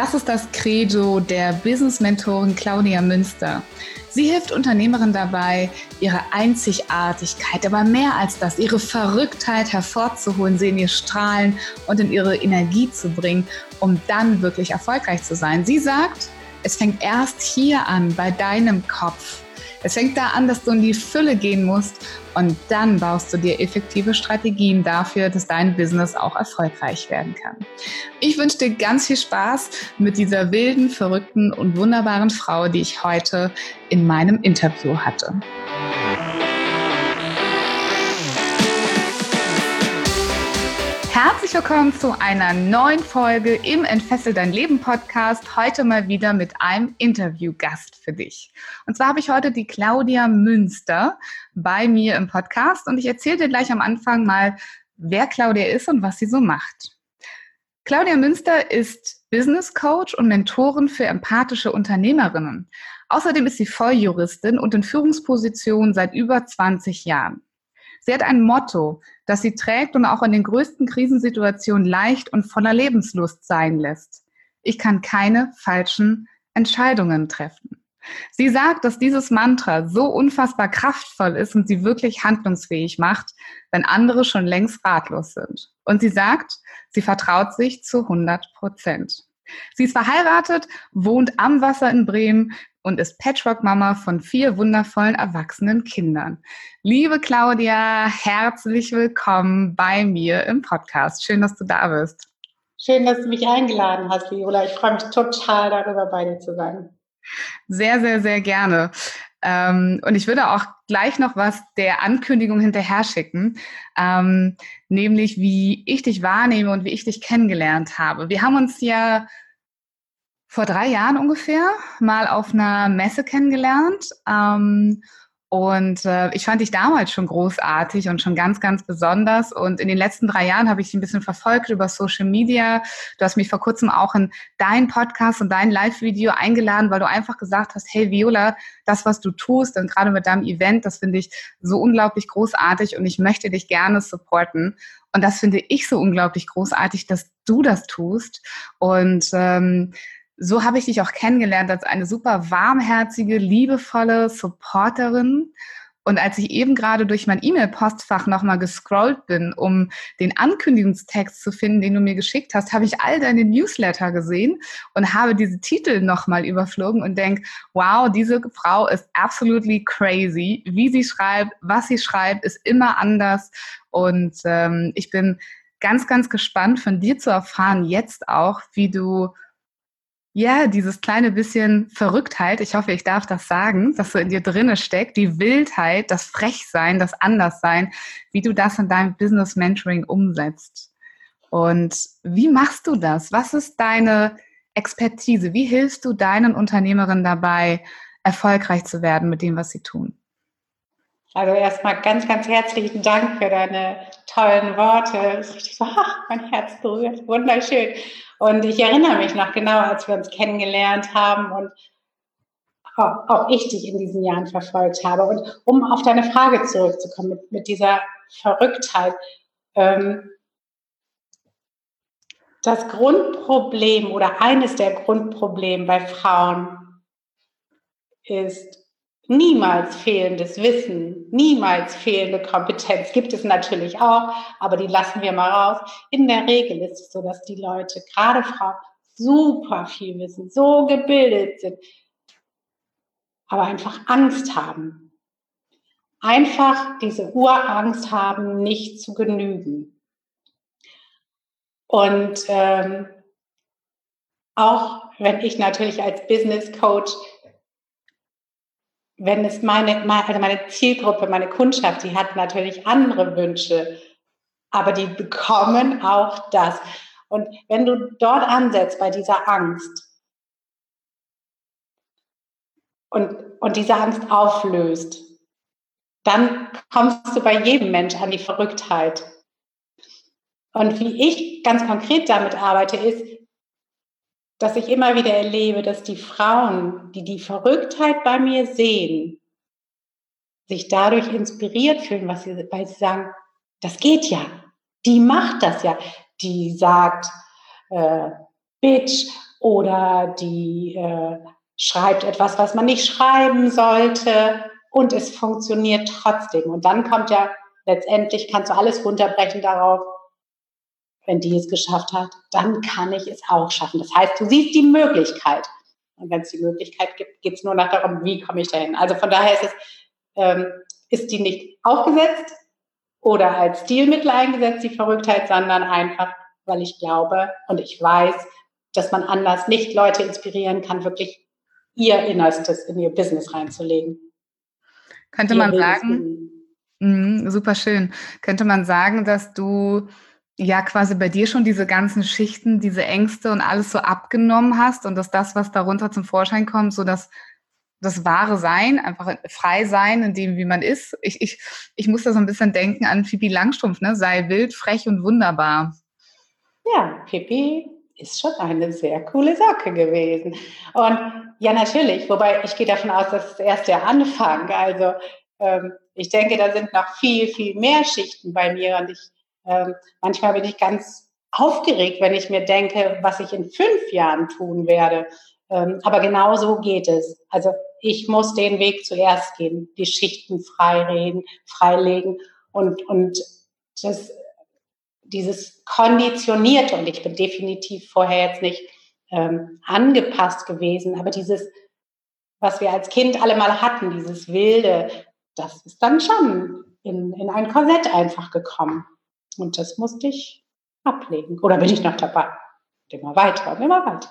Das ist das Credo der Business-Mentorin Claudia Münster. Sie hilft Unternehmerinnen dabei, ihre Einzigartigkeit, aber mehr als das, ihre Verrücktheit hervorzuholen, sie in ihr Strahlen und in ihre Energie zu bringen, um dann wirklich erfolgreich zu sein. Sie sagt, es fängt erst hier an, bei deinem Kopf. Es fängt da an, dass du in die Fülle gehen musst und dann baust du dir effektive Strategien dafür, dass dein Business auch erfolgreich werden kann. Ich wünsche dir ganz viel Spaß mit dieser wilden, verrückten und wunderbaren Frau, die ich heute in meinem Interview hatte. Herzlich willkommen zu einer neuen Folge im Entfessel dein Leben Podcast. Heute mal wieder mit einem Interviewgast für dich. Und zwar habe ich heute die Claudia Münster bei mir im Podcast und ich erzähle dir gleich am Anfang mal, wer Claudia ist und was sie so macht. Claudia Münster ist Business Coach und Mentorin für empathische Unternehmerinnen. Außerdem ist sie Volljuristin und in Führungspositionen seit über 20 Jahren. Sie hat ein Motto, das sie trägt und auch in den größten Krisensituationen leicht und voller Lebenslust sein lässt. Ich kann keine falschen Entscheidungen treffen. Sie sagt, dass dieses Mantra so unfassbar kraftvoll ist und sie wirklich handlungsfähig macht, wenn andere schon längst ratlos sind. Und sie sagt, sie vertraut sich zu 100 Prozent. Sie ist verheiratet, wohnt am Wasser in Bremen und ist Patchwork-Mama von vier wundervollen erwachsenen Kindern. Liebe Claudia, herzlich willkommen bei mir im Podcast. Schön, dass du da bist. Schön, dass du mich eingeladen hast, Viola. Ich freue mich total darüber, bei dir zu sein. Sehr, sehr, sehr gerne. Ähm, und ich würde auch gleich noch was der Ankündigung hinterher schicken, ähm, nämlich wie ich dich wahrnehme und wie ich dich kennengelernt habe. Wir haben uns ja vor drei Jahren ungefähr mal auf einer Messe kennengelernt. Ähm, und äh, ich fand dich damals schon großartig und schon ganz, ganz besonders. Und in den letzten drei Jahren habe ich dich ein bisschen verfolgt über Social Media. Du hast mich vor kurzem auch in deinen Podcast und dein Live-Video eingeladen, weil du einfach gesagt hast, hey Viola, das, was du tust, und gerade mit deinem Event, das finde ich so unglaublich großartig und ich möchte dich gerne supporten. Und das finde ich so unglaublich großartig, dass du das tust. Und ähm, so habe ich dich auch kennengelernt als eine super warmherzige, liebevolle Supporterin. Und als ich eben gerade durch mein E-Mail-Postfach nochmal gescrollt bin, um den Ankündigungstext zu finden, den du mir geschickt hast, habe ich all deine Newsletter gesehen und habe diese Titel nochmal überflogen und denke, wow, diese Frau ist absolutely crazy. Wie sie schreibt, was sie schreibt, ist immer anders. Und ähm, ich bin ganz, ganz gespannt von dir zu erfahren, jetzt auch, wie du ja, dieses kleine bisschen Verrücktheit, ich hoffe, ich darf das sagen, dass so in dir drinne steckt, die Wildheit, das Frechsein, das Anderssein, wie du das in deinem Business Mentoring umsetzt. Und wie machst du das? Was ist deine Expertise? Wie hilfst du deinen Unternehmerinnen dabei, erfolgreich zu werden mit dem, was sie tun? Also erstmal ganz, ganz herzlichen Dank für deine tollen Worte. Ich so, ach, mein Herz berührt, wunderschön. Und ich erinnere mich noch genau, als wir uns kennengelernt haben und auch, ich dich in diesen Jahren verfolgt habe. Und um auf deine Frage zurückzukommen, mit, mit dieser Verrücktheit. Ähm, das Grundproblem oder eines der Grundprobleme bei Frauen ist niemals fehlendes Wissen, niemals fehlende Kompetenz. Gibt es natürlich auch, aber die lassen wir mal raus. In der Regel ist es so, dass die Leute, gerade Frauen, super viel wissen, so gebildet sind, aber einfach Angst haben. Einfach diese Urangst haben, nicht zu genügen. Und ähm, auch wenn ich natürlich als Business Coach wenn es meine, also meine Zielgruppe, meine Kundschaft, die hat natürlich andere Wünsche, aber die bekommen auch das. Und wenn du dort ansetzt bei dieser Angst und, und diese Angst auflöst, dann kommst du bei jedem Mensch an die Verrücktheit. Und wie ich ganz konkret damit arbeite, ist, dass ich immer wieder erlebe, dass die Frauen, die die Verrücktheit bei mir sehen, sich dadurch inspiriert fühlen, was sie, weil sie sagen, das geht ja, die macht das ja, die sagt äh, Bitch oder die äh, schreibt etwas, was man nicht schreiben sollte und es funktioniert trotzdem. Und dann kommt ja letztendlich, kannst du alles runterbrechen darauf, wenn die es geschafft hat, dann kann ich es auch schaffen. Das heißt, du siehst die Möglichkeit. Und wenn es die Möglichkeit gibt, geht es nur nach darum, wie komme ich dahin. Also von daher ist es, ähm, ist die nicht aufgesetzt oder als Stilmittel eingesetzt, die Verrücktheit, sondern einfach, weil ich glaube und ich weiß, dass man anders nicht Leute inspirieren kann, wirklich ihr Innerstes in ihr Business reinzulegen. Könnte man sagen, mh, super schön, könnte man sagen, dass du ja quasi bei dir schon diese ganzen Schichten, diese Ängste und alles so abgenommen hast und dass das, was darunter zum Vorschein kommt, so dass das wahre Sein, einfach frei sein in dem, wie man ist. Ich, ich, ich muss da so ein bisschen denken an Pippi Langstrumpf, ne? Sei wild, frech und wunderbar. Ja, Pippi ist schon eine sehr coole Socke gewesen. Und ja, natürlich, wobei ich gehe davon aus, dass es erst der Anfang. Also ähm, ich denke, da sind noch viel, viel mehr Schichten bei mir. Und ich ähm, manchmal bin ich ganz aufgeregt, wenn ich mir denke, was ich in fünf Jahren tun werde. Ähm, aber genau so geht es. Also ich muss den Weg zuerst gehen, die Schichten freireden, freilegen und, und das dieses Konditionierte, und ich bin definitiv vorher jetzt nicht ähm, angepasst gewesen, aber dieses, was wir als Kind alle mal hatten, dieses Wilde, das ist dann schon in, in ein Korsett einfach gekommen. Und das musste ich ablegen. Oder bin ich noch dabei? immer weiter und immer weiter.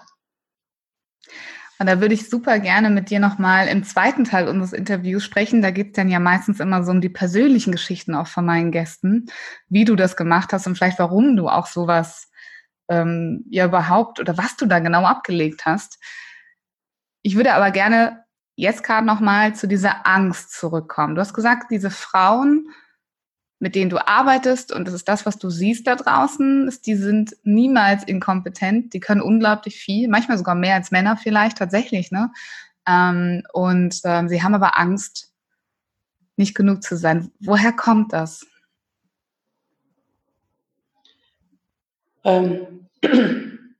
Und da würde ich super gerne mit dir nochmal im zweiten Teil unseres Interviews sprechen. Da geht es dann ja meistens immer so um die persönlichen Geschichten auch von meinen Gästen, wie du das gemacht hast und vielleicht warum du auch sowas ähm, ja überhaupt oder was du da genau abgelegt hast. Ich würde aber gerne jetzt gerade nochmal zu dieser Angst zurückkommen. Du hast gesagt, diese Frauen mit denen du arbeitest, und das ist das, was du siehst da draußen, ist, die sind niemals inkompetent, die können unglaublich viel, manchmal sogar mehr als Männer vielleicht tatsächlich, ne? Ähm, und ähm, sie haben aber Angst, nicht genug zu sein. Woher kommt das? Ähm,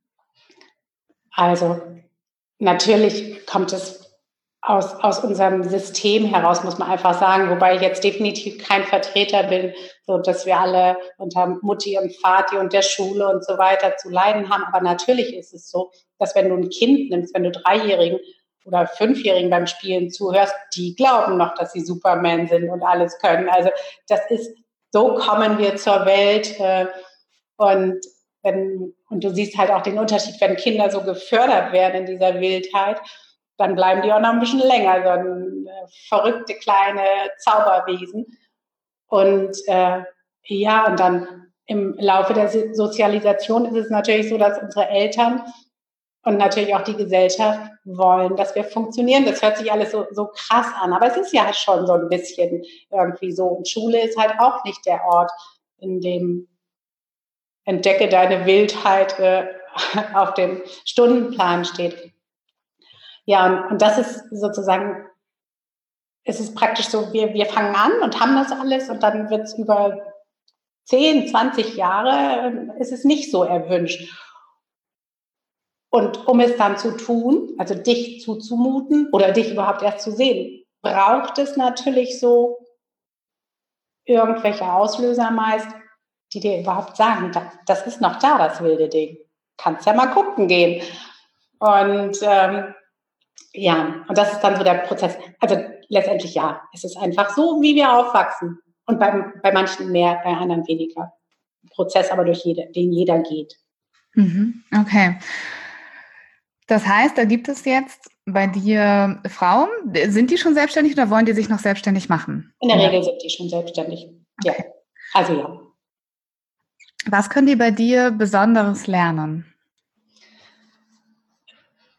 also natürlich kommt es aus, aus unserem System heraus, muss man einfach sagen, wobei ich jetzt definitiv kein Vertreter bin, so dass wir alle unter Mutti und Vati und der Schule und so weiter zu leiden haben. Aber natürlich ist es so, dass wenn du ein Kind nimmst, wenn du Dreijährigen oder Fünfjährigen beim Spielen zuhörst, die glauben noch, dass sie Superman sind und alles können. Also das ist, so kommen wir zur Welt. Äh, und wenn, und du siehst halt auch den Unterschied, wenn Kinder so gefördert werden in dieser Wildheit dann bleiben die auch noch ein bisschen länger, so ein, äh, verrückte kleine Zauberwesen. Und äh, ja, und dann im Laufe der Sozialisation ist es natürlich so, dass unsere Eltern und natürlich auch die Gesellschaft wollen, dass wir funktionieren. Das hört sich alles so, so krass an, aber es ist ja schon so ein bisschen irgendwie so. Und Schule ist halt auch nicht der Ort, in dem entdecke deine Wildheit äh, auf dem Stundenplan steht. Ja, und, das ist sozusagen, es ist praktisch so, wir, wir fangen an und haben das alles und dann wird es über 10, 20 Jahre, äh, ist es nicht so erwünscht. Und um es dann zu tun, also dich zuzumuten oder dich überhaupt erst zu sehen, braucht es natürlich so irgendwelche Auslöser meist, die dir überhaupt sagen, das ist noch da, das wilde Ding. Kannst ja mal gucken gehen. Und ähm, ja, und das ist dann so der Prozess. Also letztendlich ja, es ist einfach so, wie wir aufwachsen. Und bei, bei manchen mehr, bei anderen weniger. Prozess aber durch jede, den jeder geht. Mhm, okay. Das heißt, da gibt es jetzt bei dir Frauen, sind die schon selbstständig oder wollen die sich noch selbstständig machen? In der. Regel sind die schon selbstständig. Okay. Ja. Also ja. Was können die bei dir Besonderes lernen?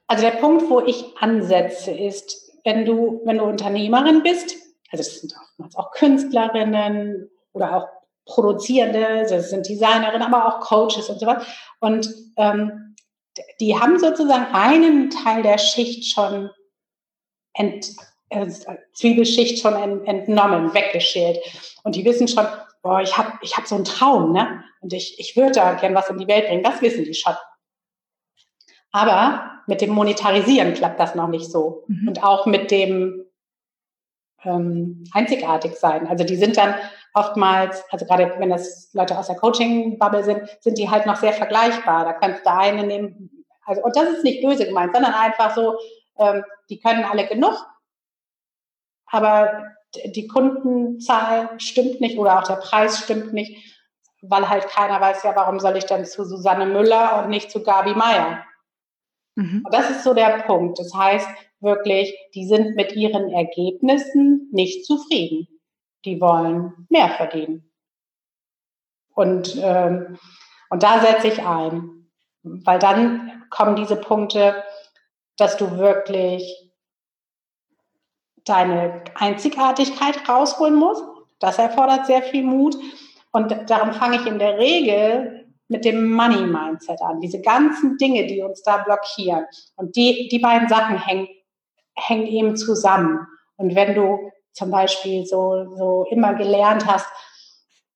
Also der Punkt, wo ich ansetze, ist, wenn du, wenn du Unternehmerin bist, also das sind oftmals auch Künstlerinnen oder auch Produzierende, das sind Designerinnen, aber auch Coaches und so was. Und ähm, die haben sozusagen einen Teil der Schicht schon ent, äh, Zwiebelschicht schon ent, entnommen, weggeschält. Und die wissen schon, boah, ich habe ich hab so einen Traum, ne? Und ich, ich würde da gern was in die Welt bringen. Das wissen die schon. Aber mit dem Monetarisieren klappt das noch nicht so. Mhm. Und auch mit dem ähm, einzigartig sein. Also die sind dann oftmals, also gerade wenn das Leute aus der Coaching-Bubble sind, sind die halt noch sehr vergleichbar. Da kannst du eine nehmen, also, und das ist nicht böse gemeint, sondern einfach so, ähm, die können alle genug, aber die Kundenzahl stimmt nicht oder auch der Preis stimmt nicht, weil halt keiner weiß, ja, warum soll ich dann zu Susanne Müller und nicht zu Gabi Meier? Mhm. Das ist so der Punkt. Das heißt wirklich, die sind mit ihren Ergebnissen nicht zufrieden. Die wollen mehr verdienen. Und, ähm, und da setze ich ein, weil dann kommen diese Punkte, dass du wirklich deine Einzigartigkeit rausholen musst. Das erfordert sehr viel Mut. Und darum fange ich in der Regel mit dem Money Mindset an. Diese ganzen Dinge, die uns da blockieren. Und die, die beiden Sachen hängen, hängen eben zusammen. Und wenn du zum Beispiel so, so immer gelernt hast,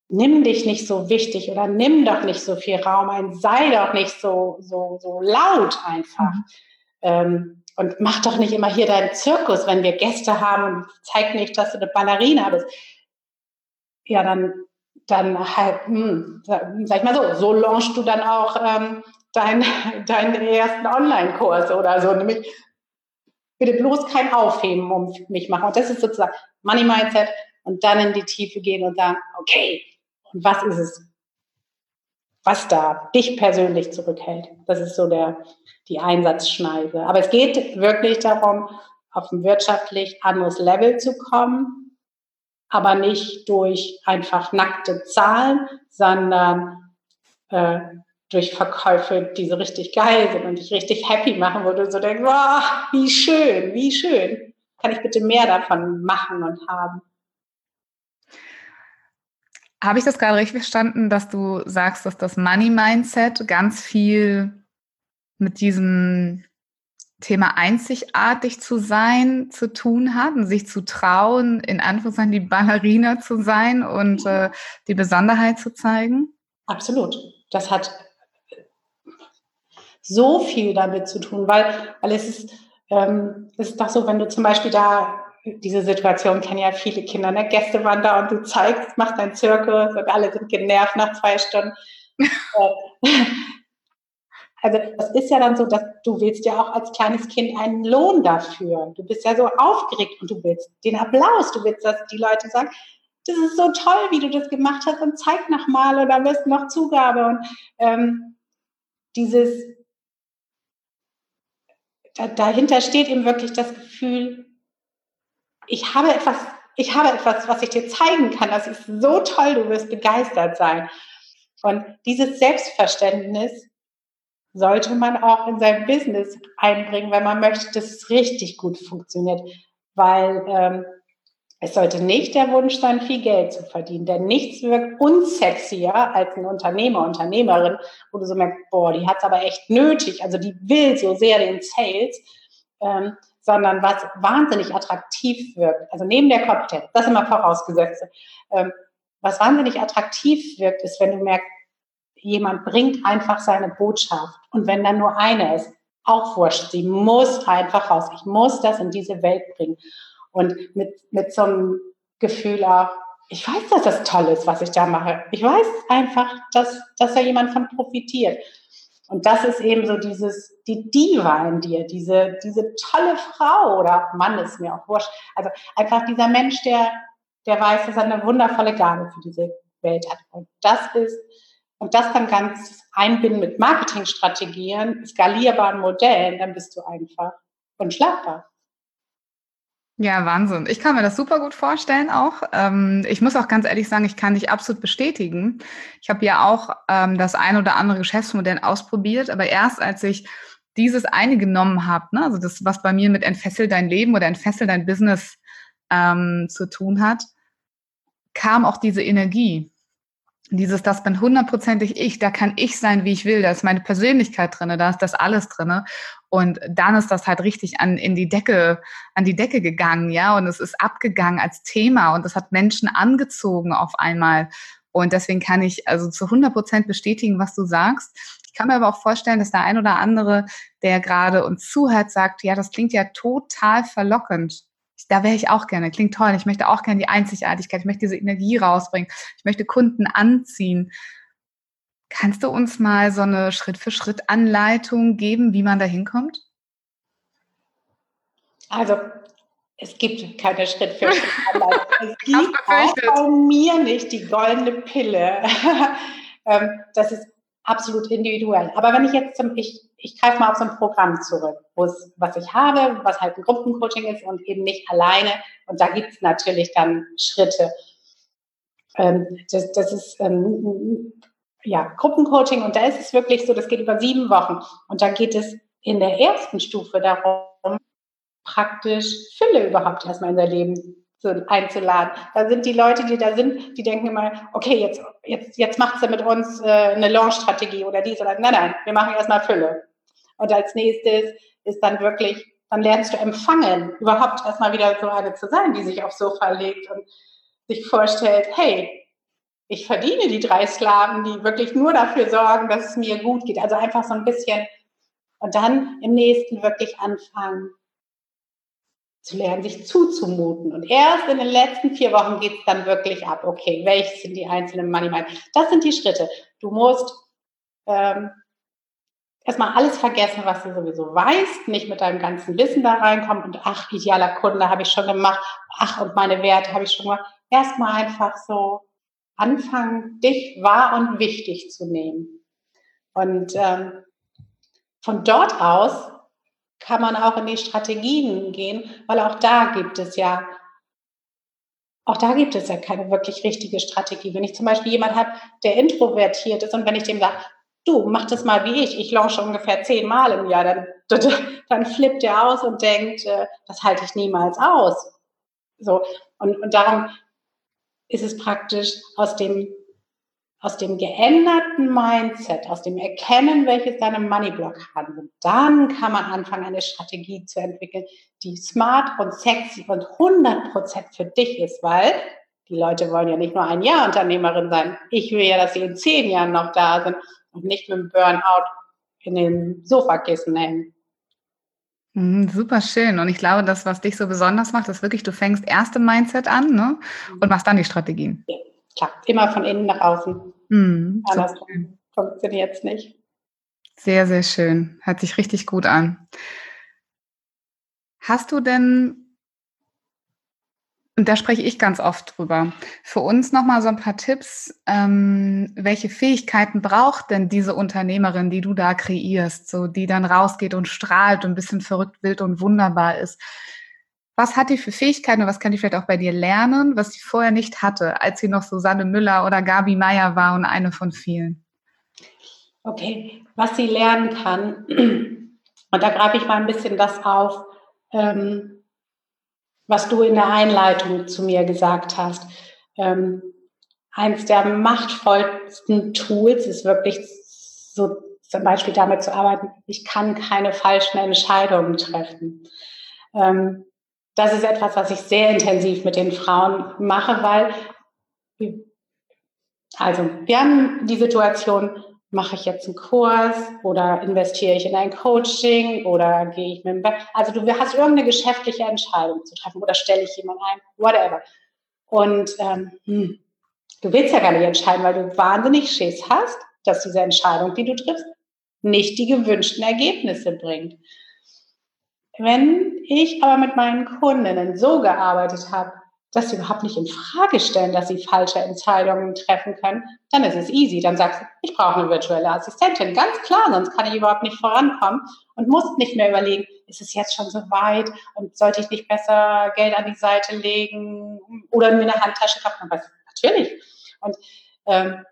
nimm dich nicht so wichtig oder nimm doch nicht so viel Raum ein, sei doch nicht so, so, so laut einfach. Ähm, und mach doch nicht immer hier deinen Zirkus, wenn wir Gäste haben und zeig nicht, dass du eine Ballerina bist. Ja, dann dann halt, hm, sag ich mal so, so launchst du dann auch ähm, deinen dein ersten Online-Kurs oder so. Nämlich bitte bloß kein Aufheben um mich machen. Und das ist sozusagen Money Mindset und dann in die Tiefe gehen und sagen, okay, und was ist es, was da dich persönlich zurückhält? Das ist so der, die Einsatzschneise. Aber es geht wirklich darum, auf ein wirtschaftlich anderes Level zu kommen aber nicht durch einfach nackte Zahlen, sondern äh, durch Verkäufe, die so richtig geil sind und dich richtig happy machen, wo du so denkst, wow, wie schön, wie schön. Kann ich bitte mehr davon machen und haben? Habe ich das gerade richtig verstanden, dass du sagst, dass das Money Mindset ganz viel mit diesem Thema einzigartig zu sein zu tun hat und sich zu trauen, in Anführungszeichen die Ballerina zu sein und äh, die Besonderheit zu zeigen? Absolut. Das hat so viel damit zu tun, weil, weil es ist, ähm, es ist doch so, wenn du zum Beispiel da diese Situation kennen ja viele Kinder, ne? Gäste waren da und du zeigst, machst deinen Zirkus und alle sind genervt nach zwei Stunden. Also das ist ja dann so, dass du willst ja auch als kleines Kind einen Lohn dafür. Du bist ja so aufgeregt und du willst den Applaus. Du willst, dass die Leute sagen, das ist so toll, wie du das gemacht hast und zeig nochmal oder wirst noch Zugabe. Und ähm, dieses, da, dahinter steht eben wirklich das Gefühl, ich habe etwas, ich habe etwas, was ich dir zeigen kann. Das ist so toll, du wirst begeistert sein. Und dieses Selbstverständnis, sollte man auch in sein Business einbringen, wenn man möchte, dass es richtig gut funktioniert. Weil ähm, es sollte nicht der Wunsch sein, viel Geld zu verdienen, denn nichts wirkt unsexier als ein Unternehmer, Unternehmerin, wo du so merkst, boah, die hat es aber echt nötig, also die will so sehr den Sales, ähm, sondern was wahnsinnig attraktiv wirkt, also neben der Kompetenz, das immer vorausgesetzt, ähm, was wahnsinnig attraktiv wirkt, ist, wenn du merkst, jemand bringt einfach seine Botschaft. Und wenn dann nur eine ist, auch wurscht, sie muss einfach raus. Ich muss das in diese Welt bringen. Und mit, mit so einem Gefühl auch, ich weiß, dass das toll ist, was ich da mache. Ich weiß einfach, dass, dass da jemand von profitiert. Und das ist eben so dieses, die Diva in dir, diese, diese tolle Frau oder Mann ist mir auch wurscht. Also einfach dieser Mensch, der, der weiß, dass er eine wundervolle Gabe für diese Welt hat. Und das ist und das dann ganz einbinden mit Marketingstrategien, skalierbaren Modellen, dann bist du einfach unschlagbar. Ja, Wahnsinn. Ich kann mir das super gut vorstellen auch. Ähm, ich muss auch ganz ehrlich sagen, ich kann dich absolut bestätigen. Ich habe ja auch ähm, das ein oder andere Geschäftsmodell ausprobiert, aber erst als ich dieses eine genommen habe, ne, also das, was bei mir mit entfessel dein Leben oder entfessel dein Business ähm, zu tun hat, kam auch diese Energie. Dieses, das bin hundertprozentig ich, da kann ich sein, wie ich will, da ist meine Persönlichkeit drinne, da ist das alles drinne. Und dann ist das halt richtig an, in die Decke, an die Decke gegangen, ja, und es ist abgegangen als Thema und es hat Menschen angezogen auf einmal. Und deswegen kann ich also zu 100 Prozent bestätigen, was du sagst. Ich kann mir aber auch vorstellen, dass der ein oder andere, der gerade uns zuhört, sagt, ja, das klingt ja total verlockend da wäre ich auch gerne. Klingt toll. Ich möchte auch gerne die Einzigartigkeit. Ich möchte diese Energie rausbringen. Ich möchte Kunden anziehen. Kannst du uns mal so eine Schritt-für-Schritt-Anleitung geben, wie man da hinkommt? Also, es gibt keine Schritt-für-Schritt-Anleitung. es gibt auch bei mir nicht die goldene Pille. Ähm, das ist absolut individuell. Aber wenn ich jetzt zum, ich ich greife mal auf so ein Programm zurück, wo es, was ich habe, was halt ein Gruppencoaching ist und eben nicht alleine. Und da gibt es natürlich dann Schritte. Ähm, das, das ist ähm, ja Gruppencoaching und da ist es wirklich so, das geht über sieben Wochen. Und da geht es in der ersten Stufe darum, praktisch Fülle überhaupt erstmal in sein Leben einzuladen. Da sind die Leute, die da sind, die denken immer, okay, jetzt, jetzt, jetzt macht sie mit uns äh, eine Launch-Strategie oder dies oder nein, nein, wir machen erstmal Fülle. Und als nächstes ist dann wirklich, dann lernst du empfangen, überhaupt erstmal wieder so eine zu sein, die sich aufs Sofa legt und sich vorstellt, hey, ich verdiene die drei Sklaven, die wirklich nur dafür sorgen, dass es mir gut geht. Also einfach so ein bisschen und dann im nächsten wirklich anfangen zu lernen, sich zuzumuten. Und erst in den letzten vier Wochen geht es dann wirklich ab. Okay, welches sind die einzelnen Money Mind? Das sind die Schritte. Du musst ähm, erstmal alles vergessen, was du sowieso weißt, nicht mit deinem ganzen Wissen da reinkommen und ach, idealer Kunde habe ich schon gemacht, ach, und meine Werte habe ich schon gemacht. Erstmal einfach so anfangen, dich wahr und wichtig zu nehmen. Und ähm, von dort aus kann man auch in die Strategien gehen, weil auch da gibt es ja auch da gibt es ja keine wirklich richtige Strategie. Wenn ich zum Beispiel jemand habe, der introvertiert ist und wenn ich dem sage, du, mach das mal wie ich, ich launche ungefähr zehnmal im Jahr, dann, dann flippt er aus und denkt, äh, das halte ich niemals aus. So, und, und darum ist es praktisch aus dem, aus dem geänderten Mindset, aus dem Erkennen, welches deine Money-Blockaden sind, dann kann man anfangen, eine Strategie zu entwickeln, die smart und sexy und 100% für dich ist, weil die Leute wollen ja nicht nur ein Jahr Unternehmerin sein. Ich will ja, dass sie in zehn Jahren noch da sind und nicht mit dem Burnout in den Sofakissen hängen. Mhm, super schön. Und ich glaube, das, was dich so besonders macht, ist wirklich, du fängst erst im Mindset an ne? und machst dann die Strategien. Ja, klar. Immer von innen nach außen. Mhm, Andersrum funktioniert es nicht. Sehr, sehr schön. Hört sich richtig gut an. Hast du denn und da spreche ich ganz oft drüber. Für uns nochmal so ein paar Tipps. Ähm, welche Fähigkeiten braucht denn diese Unternehmerin, die du da kreierst, so die dann rausgeht und strahlt und ein bisschen verrückt, wild und wunderbar ist? Was hat die für Fähigkeiten und was kann die vielleicht auch bei dir lernen, was sie vorher nicht hatte, als sie noch Susanne Müller oder Gabi Meier war und eine von vielen? Okay, was sie lernen kann, und da greife ich mal ein bisschen das auf, ähm, was du in der Einleitung zu mir gesagt hast. Ähm, eins der machtvollsten Tools ist wirklich so zum Beispiel damit zu arbeiten, ich kann keine falschen Entscheidungen treffen. Ähm, das ist etwas, was ich sehr intensiv mit den Frauen mache, weil, also, wir haben die Situation, mache ich jetzt einen Kurs oder investiere ich in ein Coaching oder gehe ich mit dem, also du hast irgendeine geschäftliche Entscheidung zu treffen oder stelle ich jemanden ein, whatever. Und ähm, hm, du willst ja gar nicht entscheiden, weil du wahnsinnig Schiss hast, dass diese Entscheidung, die du triffst, nicht die gewünschten Ergebnisse bringt. Wenn ich aber mit meinen Kundinnen so gearbeitet habe, dass sie überhaupt nicht in Frage stellen, dass sie falsche Entscheidungen treffen können, dann ist es easy. Dann sagst du, ich brauche eine virtuelle Assistentin. Ganz klar, sonst kann ich überhaupt nicht vorankommen und musst nicht mehr überlegen, ist es jetzt schon so weit und sollte ich nicht besser Geld an die Seite legen oder mir eine Handtasche kaufen? Aber natürlich. Und ähm,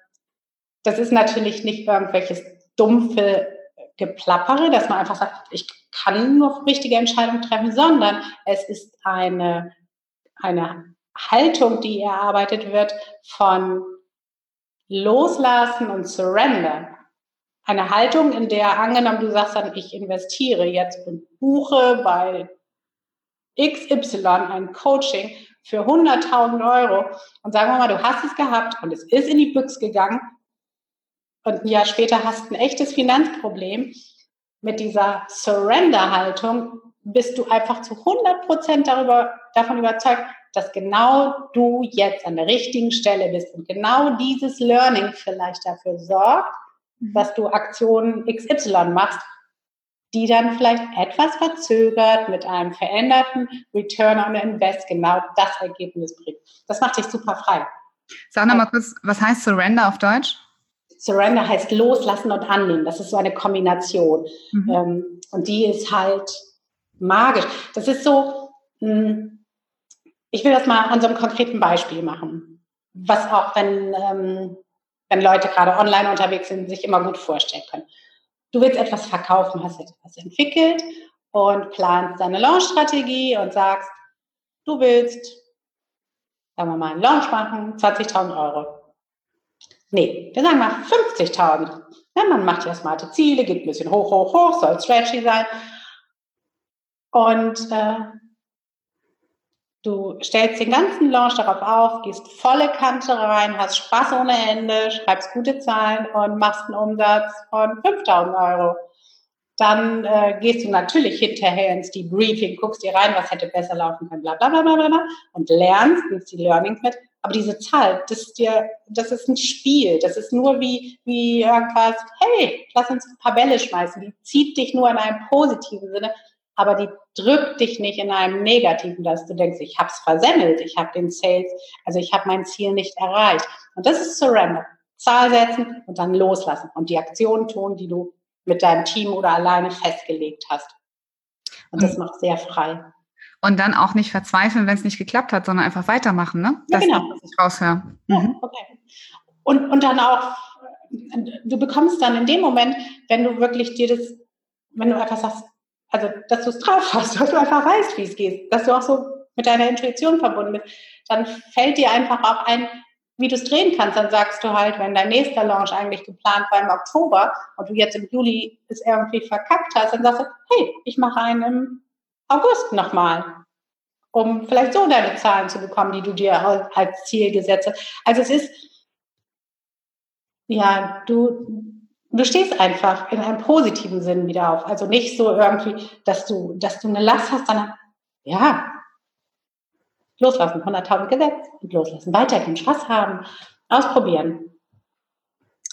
das ist natürlich nicht irgendwelches dumpfe Geplappere, dass man einfach sagt, ich kann nur richtige Entscheidungen treffen, sondern es ist eine, eine Haltung, die erarbeitet wird von Loslassen und Surrender. Eine Haltung, in der angenommen, du sagst dann, ich investiere jetzt und buche bei XY ein Coaching für 100.000 Euro und sagen wir mal, du hast es gehabt und es ist in die Büchse gegangen und ein Jahr später hast du ein echtes Finanzproblem. Mit dieser Surrender-Haltung bist du einfach zu 100 Prozent darüber, davon überzeugt, dass genau du jetzt an der richtigen Stelle bist und genau dieses Learning vielleicht dafür sorgt, mhm. dass du Aktionen XY machst, die dann vielleicht etwas verzögert mit einem veränderten Return on Invest genau das Ergebnis bringt. Das macht dich super frei. Sag nochmal kurz, was heißt Surrender auf Deutsch? Surrender heißt loslassen und annehmen. Das ist so eine Kombination. Mhm. Ähm, und die ist halt magisch. Das ist so, hm, ich will das mal an so einem konkreten Beispiel machen, was auch, wenn, ähm, wenn Leute gerade online unterwegs sind, sich immer gut vorstellen können. Du willst etwas verkaufen, hast etwas entwickelt und planst deine Launch-Strategie und sagst, du willst, sagen wir mal, einen Launch machen, 20.000 Euro. Nee, wir sagen mal 50.000. Ja, man macht ja smarte Ziele, geht ein bisschen hoch, hoch, hoch, soll stretchy sein. Und äh, Du stellst den ganzen Launch darauf auf, gehst volle Kante rein, hast Spaß ohne Ende, schreibst gute Zahlen und machst einen Umsatz von 5000 Euro. Dann äh, gehst du natürlich hinterher ins Debriefing, guckst dir rein, was hätte besser laufen können, bla bla bla bla bla und lernst, nimmst die Learnings mit. Aber diese Zahl, das ist dir, das ist ein Spiel. Das ist nur wie, wie irgendwas, hey, lass uns ein paar Bälle schmeißen. Die zieht dich nur in einem positiven Sinne aber die drückt dich nicht in einem negativen, dass du denkst, ich habe es versemmelt, ich habe den Sales, also ich habe mein Ziel nicht erreicht. Und das ist Surrender. Zahl setzen und dann loslassen und die Aktionen tun, die du mit deinem Team oder alleine festgelegt hast. Und das macht sehr frei. Und dann auch nicht verzweifeln, wenn es nicht geklappt hat, sondern einfach weitermachen, ne? Das ja, genau. was ich raushöre. Mhm. okay. Und, und dann auch, du bekommst dann in dem Moment, wenn du wirklich dir das, wenn du einfach sagst, also dass du es drauf hast, dass du einfach weißt, wie es geht, dass du auch so mit deiner Intuition verbunden bist, dann fällt dir einfach auch ein, wie du es drehen kannst. Dann sagst du halt, wenn dein nächster Launch eigentlich geplant war im Oktober und du jetzt im Juli es irgendwie verkackt hast, dann sagst du, hey, ich mache einen im August nochmal, um vielleicht so deine Zahlen zu bekommen, die du dir als Ziel gesetzt hast. Also es ist, ja, du, du stehst einfach in einem positiven Sinn wieder auf. Also nicht so irgendwie, dass du, dass du eine Last hast, sondern ja, loslassen, 100.000 Gesetz und loslassen, weitergehen, Spaß haben, ausprobieren.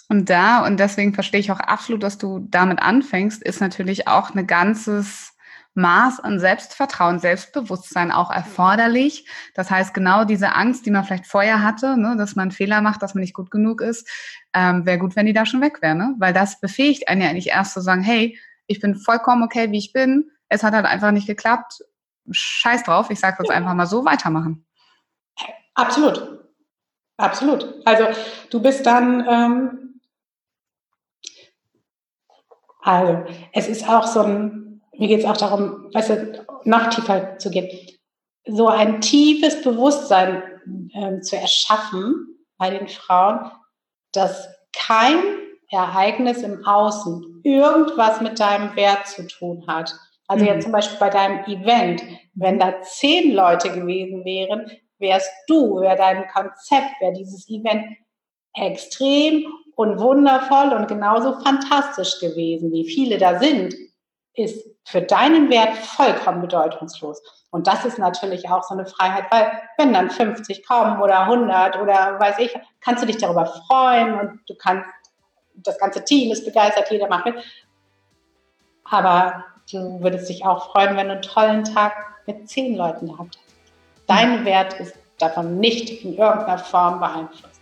Und da, und deswegen verstehe ich auch absolut, dass du damit anfängst, ist natürlich auch eine ganzes Maß an Selbstvertrauen, Selbstbewusstsein auch erforderlich. Das heißt, genau diese Angst, die man vielleicht vorher hatte, ne, dass man Fehler macht, dass man nicht gut genug ist, ähm, wäre gut, wenn die da schon weg wäre. Ne? Weil das befähigt einen ja nicht erst zu sagen, hey, ich bin vollkommen okay, wie ich bin. Es hat halt einfach nicht geklappt. Scheiß drauf, ich sage ja. einfach mal so, weitermachen. Absolut. Absolut. Also du bist dann, ähm, also es ist auch so ein, mir geht es auch darum, weißt du, noch tiefer zu gehen, so ein tiefes Bewusstsein äh, zu erschaffen bei den Frauen, dass kein Ereignis im Außen irgendwas mit deinem Wert zu tun hat. Also mhm. jetzt zum Beispiel bei deinem Event, wenn da zehn Leute gewesen wären, wärst du, wäre dein Konzept, wäre dieses Event extrem und wundervoll und genauso fantastisch gewesen, wie viele da sind ist für deinen Wert vollkommen bedeutungslos. Und das ist natürlich auch so eine Freiheit, weil wenn dann 50 kommen oder 100 oder weiß ich, kannst du dich darüber freuen und du kannst, das ganze Team ist begeistert, jeder macht mit. Aber du würdest dich auch freuen, wenn du einen tollen Tag mit zehn Leuten gehabt hast. Dein Wert ist davon nicht in irgendeiner Form beeinflusst.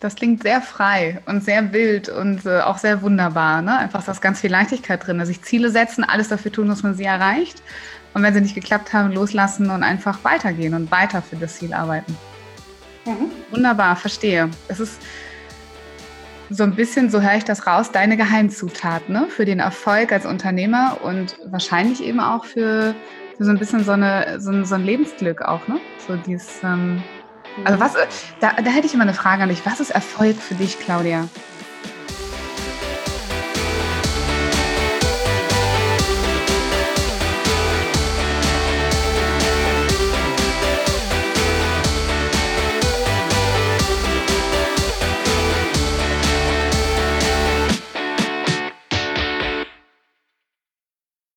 Das klingt sehr frei und sehr wild und äh, auch sehr wunderbar. Ne? Einfach da ist ganz viel Leichtigkeit drin. Sich Ziele setzen, alles dafür tun, dass man sie erreicht. Und wenn sie nicht geklappt haben, loslassen und einfach weitergehen und weiter für das Ziel arbeiten. Mhm. Wunderbar, verstehe. Es ist so ein bisschen, so höre ich das raus, deine Geheimzutat ne? für den Erfolg als Unternehmer und wahrscheinlich eben auch für, für so ein bisschen so, eine, so, ein, so ein Lebensglück auch, ne? So dieses, ähm, also was, da, da hätte ich immer eine Frage an dich. Was ist Erfolg für dich, Claudia?